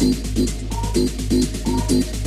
Thank you.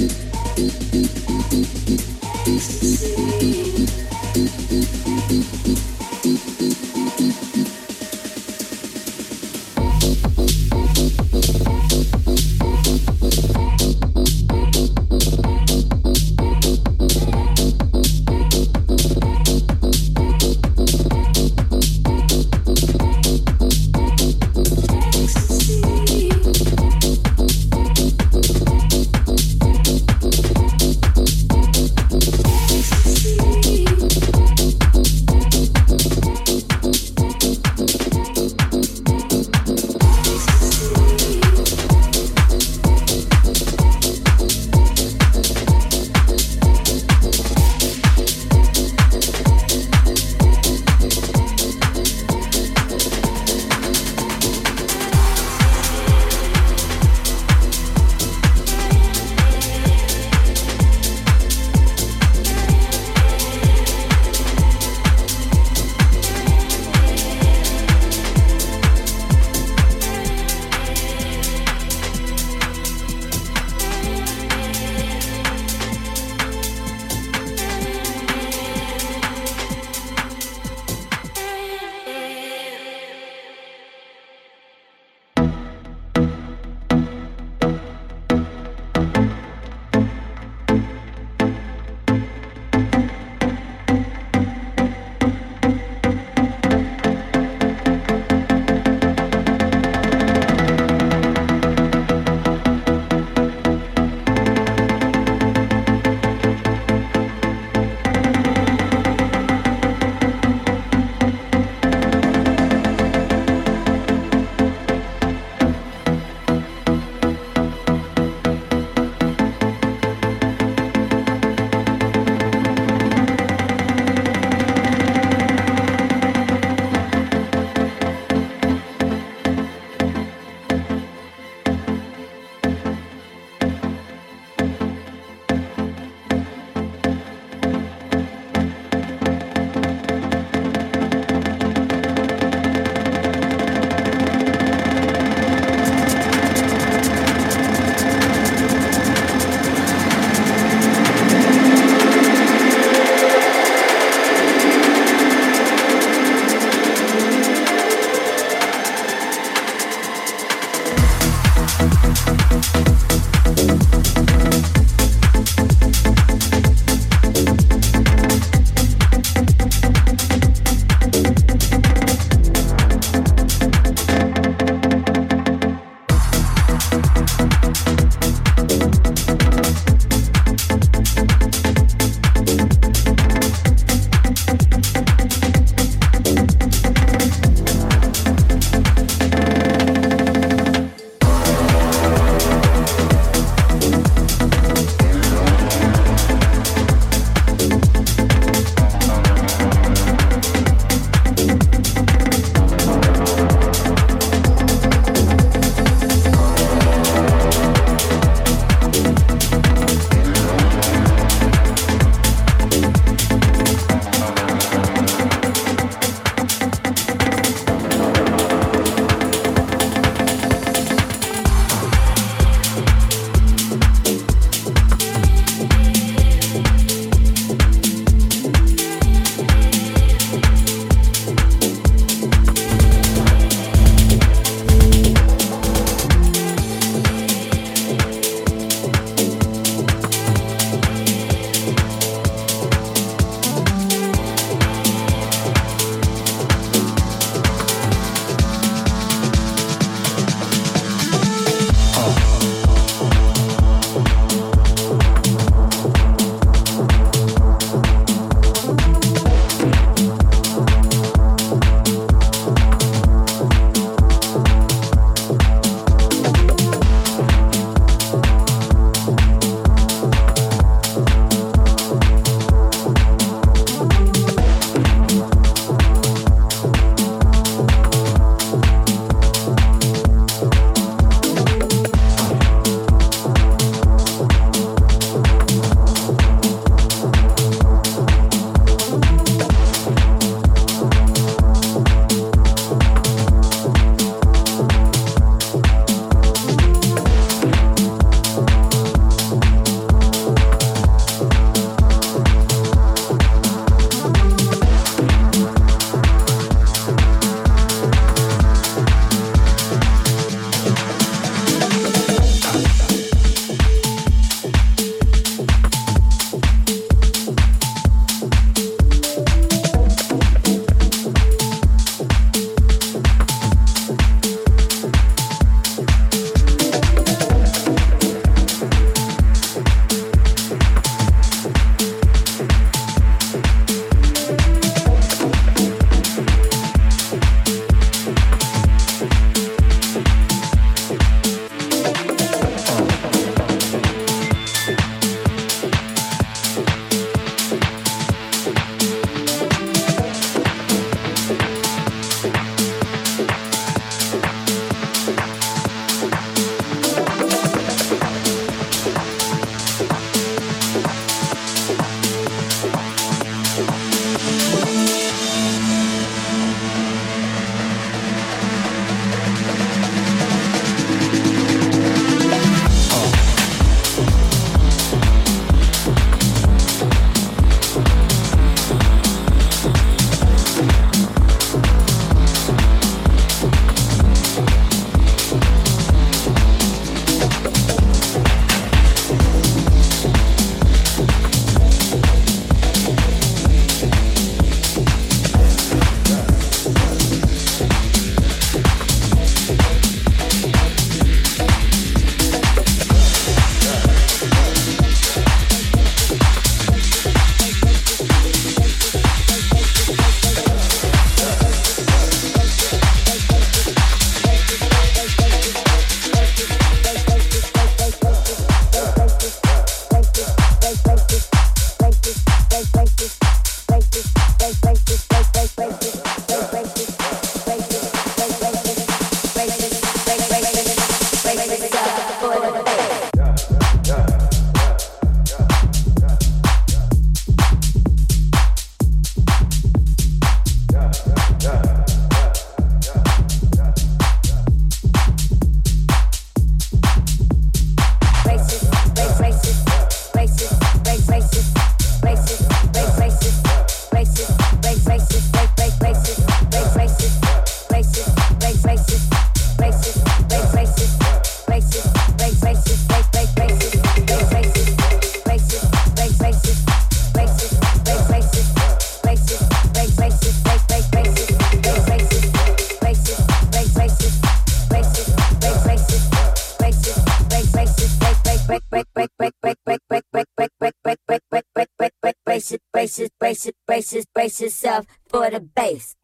Brace it, brace yourself for the bass.